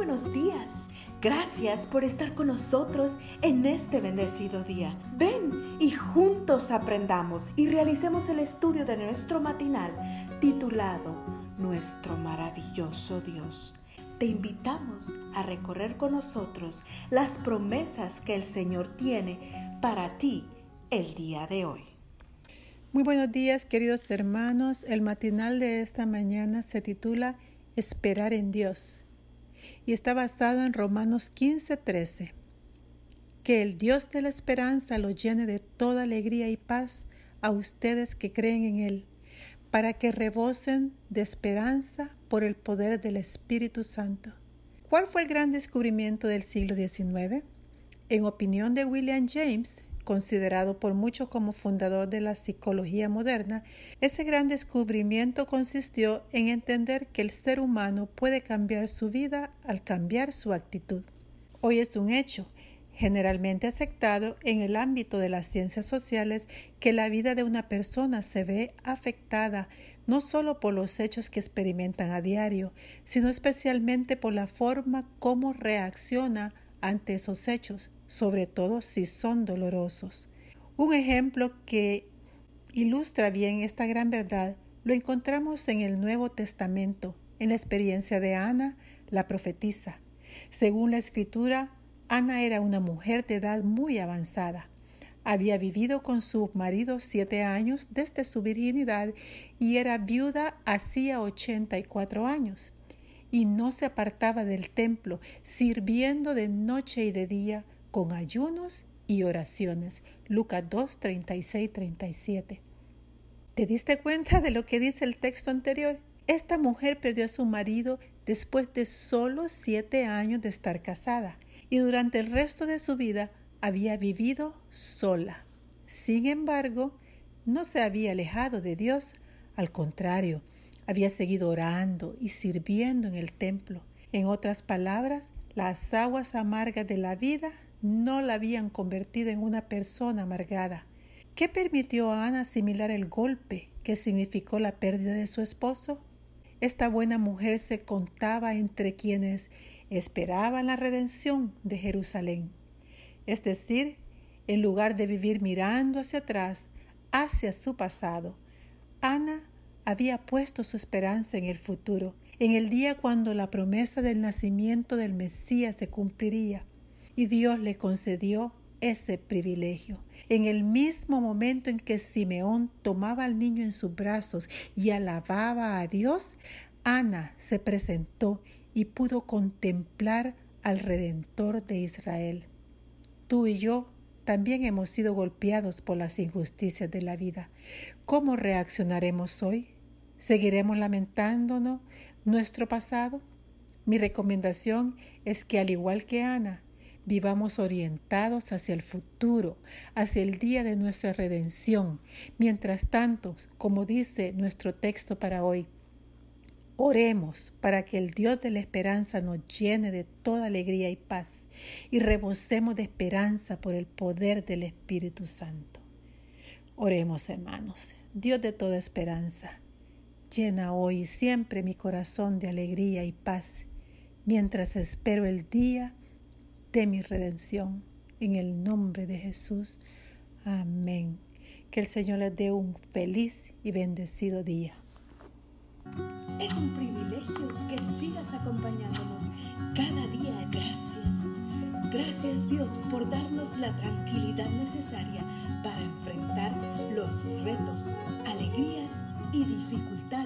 buenos días. Gracias por estar con nosotros en este bendecido día. Ven y juntos aprendamos y realicemos el estudio de nuestro matinal titulado Nuestro maravilloso Dios. Te invitamos a recorrer con nosotros las promesas que el Señor tiene para ti el día de hoy. Muy buenos días queridos hermanos. El matinal de esta mañana se titula Esperar en Dios y está basado en Romanos 15:13. Que el Dios de la esperanza lo llene de toda alegría y paz a ustedes que creen en Él, para que rebosen de esperanza por el poder del Espíritu Santo. ¿Cuál fue el gran descubrimiento del siglo XIX? En opinión de William James, considerado por muchos como fundador de la psicología moderna, ese gran descubrimiento consistió en entender que el ser humano puede cambiar su vida al cambiar su actitud. Hoy es un hecho generalmente aceptado en el ámbito de las ciencias sociales que la vida de una persona se ve afectada no solo por los hechos que experimentan a diario, sino especialmente por la forma como reacciona ante esos hechos, sobre todo si son dolorosos. Un ejemplo que ilustra bien esta gran verdad lo encontramos en el Nuevo Testamento, en la experiencia de Ana, la profetisa. Según la escritura, Ana era una mujer de edad muy avanzada. Había vivido con su marido siete años desde su virginidad y era viuda hacía ochenta y cuatro años. Y no se apartaba del templo, sirviendo de noche y de día con ayunos y oraciones. Lucas 2, 36, 37. ¿Te diste cuenta de lo que dice el texto anterior? Esta mujer perdió a su marido después de solo siete años de estar casada y durante el resto de su vida había vivido sola. Sin embargo, no se había alejado de Dios, al contrario, había seguido orando y sirviendo en el templo. En otras palabras, las aguas amargas de la vida no la habían convertido en una persona amargada. ¿Qué permitió a Ana asimilar el golpe que significó la pérdida de su esposo? Esta buena mujer se contaba entre quienes esperaban la redención de Jerusalén. Es decir, en lugar de vivir mirando hacia atrás, hacia su pasado, Ana había puesto su esperanza en el futuro, en el día cuando la promesa del nacimiento del Mesías se cumpliría y Dios le concedió ese privilegio. En el mismo momento en que Simeón tomaba al niño en sus brazos y alababa a Dios, Ana se presentó y pudo contemplar al Redentor de Israel. Tú y yo también hemos sido golpeados por las injusticias de la vida. ¿Cómo reaccionaremos hoy? ¿Seguiremos lamentándonos nuestro pasado? Mi recomendación es que al igual que Ana, vivamos orientados hacia el futuro, hacia el día de nuestra redención. Mientras tanto, como dice nuestro texto para hoy, Oremos para que el Dios de la esperanza nos llene de toda alegría y paz y rebosemos de esperanza por el poder del Espíritu Santo. Oremos, hermanos. Dios de toda esperanza, llena hoy y siempre mi corazón de alegría y paz mientras espero el día de mi redención. En el nombre de Jesús. Amén. Que el Señor les dé un feliz y bendecido día. Es un privilegio que sigas acompañándonos cada día. Gracias. Gracias Dios por darnos la tranquilidad necesaria para enfrentar los retos, alegrías y dificultades